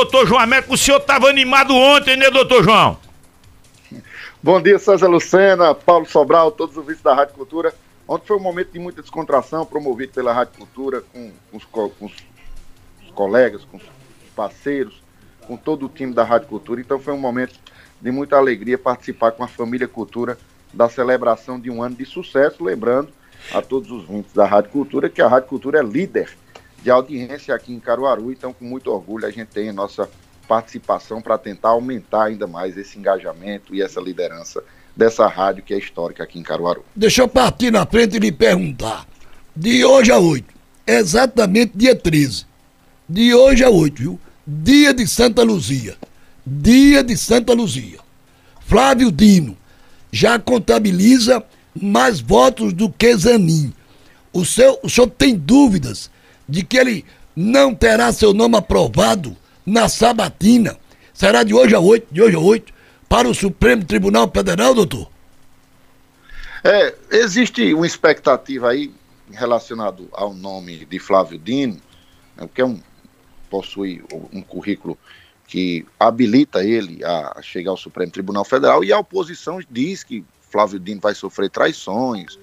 doutor João Américo. O senhor estava animado ontem, né, doutor João? Bom dia, César Lucena, Paulo Sobral, todos os ouvintes da Rádio Cultura. Ontem foi um momento de muita descontração, promovido pela Rádio Cultura, com, com, os, com os, colegas, com os parceiros, com todo o time da Rádio Cultura. Então foi um momento de muita alegria participar com a família Cultura da celebração de um ano de sucesso, lembrando a todos os ouvintes da Rádio Cultura que a Rádio Cultura é líder de audiência aqui em Caruaru, então com muito orgulho a gente tem a nossa participação para tentar aumentar ainda mais esse engajamento e essa liderança dessa rádio que é histórica aqui em Caruaru. Deixa eu partir na frente e lhe perguntar. De hoje a 8, exatamente dia 13. De hoje a 8, viu? Dia de Santa Luzia. Dia de Santa Luzia. Flávio Dino já contabiliza mais votos do que Zanin. O, seu, o senhor tem dúvidas de que ele não terá seu nome aprovado na sabatina? Será de hoje a 8, de hoje a 8, para o Supremo Tribunal Federal, doutor? É, existe uma expectativa aí relacionado ao nome de Flávio Dino, né, que é um, possui um currículo que habilita ele a chegar ao Supremo Tribunal Federal e a oposição diz que Flávio Dino vai sofrer traições,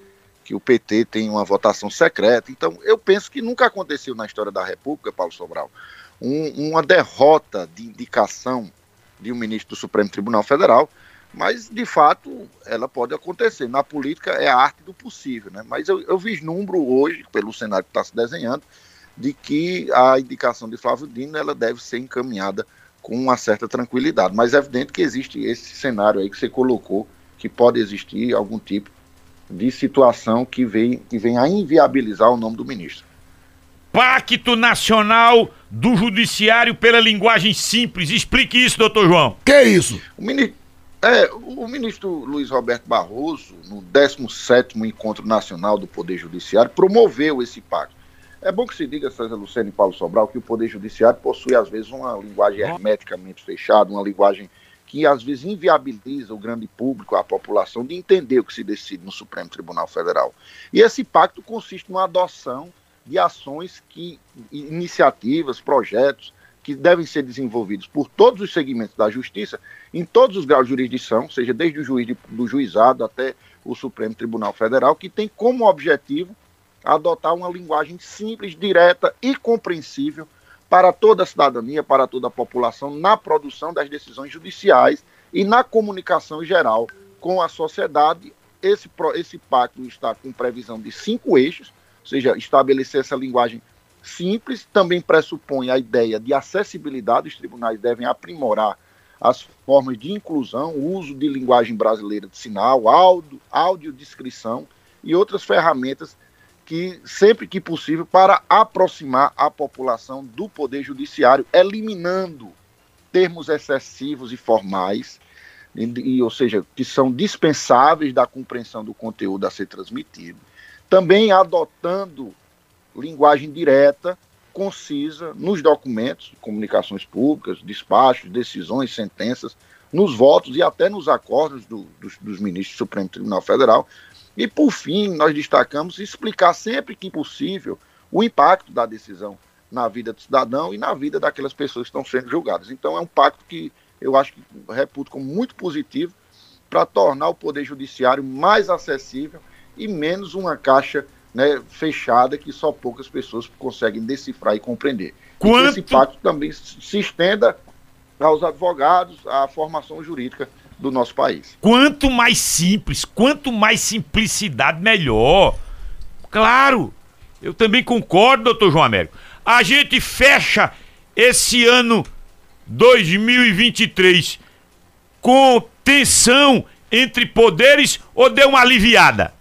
que o PT tem uma votação secreta. Então, eu penso que nunca aconteceu na história da República, Paulo Sobral, um, uma derrota de indicação de um ministro do Supremo Tribunal Federal, mas de fato ela pode acontecer. Na política é a arte do possível, né? Mas eu, eu vislumbro hoje, pelo cenário que está se desenhando, de que a indicação de Flávio Dino ela deve ser encaminhada com uma certa tranquilidade. Mas é evidente que existe esse cenário aí que você colocou, que pode existir algum tipo de situação que vem, que vem a inviabilizar o nome do ministro. Pacto Nacional do Judiciário pela Linguagem Simples. Explique isso, doutor João. Que é isso? O ministro, é, o ministro Luiz Roberto Barroso, no 17º Encontro Nacional do Poder Judiciário, promoveu esse pacto. É bom que se diga, César Lucena e Paulo Sobral, que o Poder Judiciário possui, às vezes, uma linguagem hermeticamente fechada, uma linguagem que, às vezes, inviabiliza o grande público, a população, de entender o que se decide no Supremo Tribunal Federal. E esse pacto consiste numa adoção de ações que, iniciativas, projetos que devem ser desenvolvidos por todos os segmentos da justiça, em todos os graus de jurisdição, seja desde o juiz de, do juizado até o Supremo Tribunal Federal, que tem como objetivo adotar uma linguagem simples, direta e compreensível para toda a cidadania, para toda a população, na produção das decisões judiciais e na comunicação geral com a sociedade. Esse, esse pacto está com previsão de cinco eixos, ou seja, estabelecer essa linguagem simples, também pressupõe a ideia de acessibilidade, os tribunais devem aprimorar as formas de inclusão, o uso de linguagem brasileira de sinal, áudio, audiodescrição e outras ferramentas que, sempre que possível, para aproximar a população do Poder Judiciário, eliminando termos excessivos e formais, e, ou seja, que são dispensáveis da compreensão do conteúdo a ser transmitido também adotando linguagem direta, concisa, nos documentos, comunicações públicas, despachos, decisões, sentenças, nos votos e até nos acordos do, dos, dos ministros do Supremo Tribunal Federal. E, por fim, nós destacamos explicar sempre que possível o impacto da decisão na vida do cidadão e na vida daquelas pessoas que estão sendo julgadas. Então, é um pacto que eu acho que reputo como muito positivo para tornar o Poder Judiciário mais acessível e menos uma caixa né, fechada que só poucas pessoas conseguem decifrar e compreender. Quanto... E esse pacto também se estenda aos advogados, à formação jurídica do nosso país. Quanto mais simples, quanto mais simplicidade, melhor. Claro, eu também concordo, doutor João Américo. A gente fecha esse ano 2023 com tensão entre poderes ou deu uma aliviada?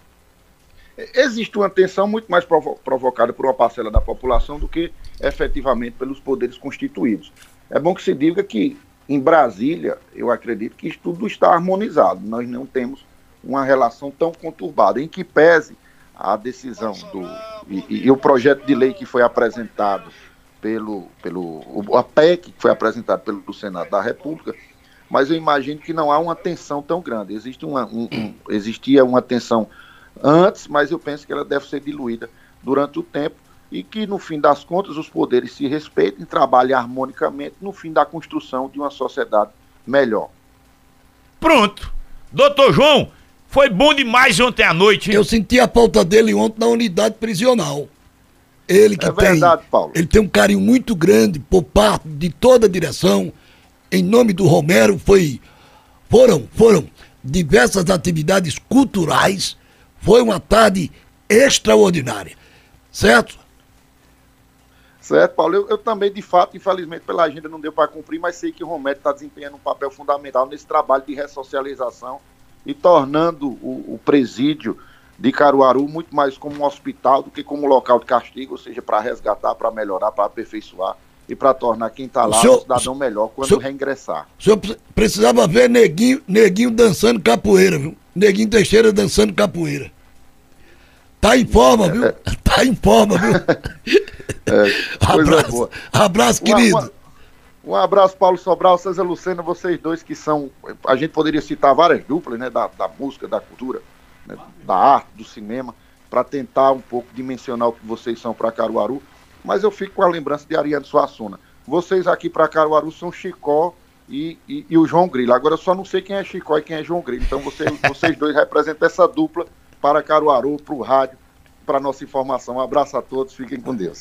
existe uma tensão muito mais provo provocada por uma parcela da população do que efetivamente pelos poderes constituídos. É bom que se diga que em Brasília, eu acredito que isso tudo está harmonizado. Nós não temos uma relação tão conturbada, em que pese a decisão do e, e o projeto de lei que foi apresentado pelo pelo a PEC que foi apresentado pelo Senado da República, mas eu imagino que não há uma tensão tão grande. Existe uma, um, um, existia uma tensão antes, mas eu penso que ela deve ser diluída durante o tempo, e que, no fim das contas, os poderes se respeitem, trabalhem harmonicamente no fim da construção de uma sociedade melhor. Pronto. Doutor João, foi bom demais ontem à noite. Eu senti a falta dele ontem na unidade prisional. Ele que É tem, verdade, Paulo. ele tem um carinho muito grande por parte de toda a direção. Em nome do Romero foi foram foram diversas atividades culturais. Foi uma tarde extraordinária. Certo? Certo, Paulo? Eu, eu também, de fato, infelizmente, pela agenda não deu para cumprir, mas sei que o Romero está desempenhando um papel fundamental nesse trabalho de ressocialização e tornando o, o presídio de Caruaru muito mais como um hospital do que como um local de castigo, ou seja, para resgatar, para melhorar, para aperfeiçoar e para tornar quem está lá senhor- um cidadão melhor quando senhor- reingressar. O senhor pre- precisava ver neguinho, neguinho dançando capoeira, viu? Neguinho Teixeira dançando capoeira. Tá em forma, viu? Tá em forma, viu? É, abraço, abraço, Uma- querido. uma- Um abraço, Paulo Sobral, César Lucena, vocês dois que são. A gente poderia citar várias duplas, né? Da, da música, da cultura, né, da arte, do cinema, para tentar um pouco dimensionar o que vocês são para Caruaru. Mas eu fico com a lembrança de Ariane Suassuna. Vocês aqui para Caruaru são Chicó e, e, e o João Grilo. Agora eu só não sei quem é Chicó e quem é João Grilo. Então vocês, vocês dois representam essa dupla para Caruaru, para o rádio, para nossa informação. Um abraço a todos, fiquem com Deus.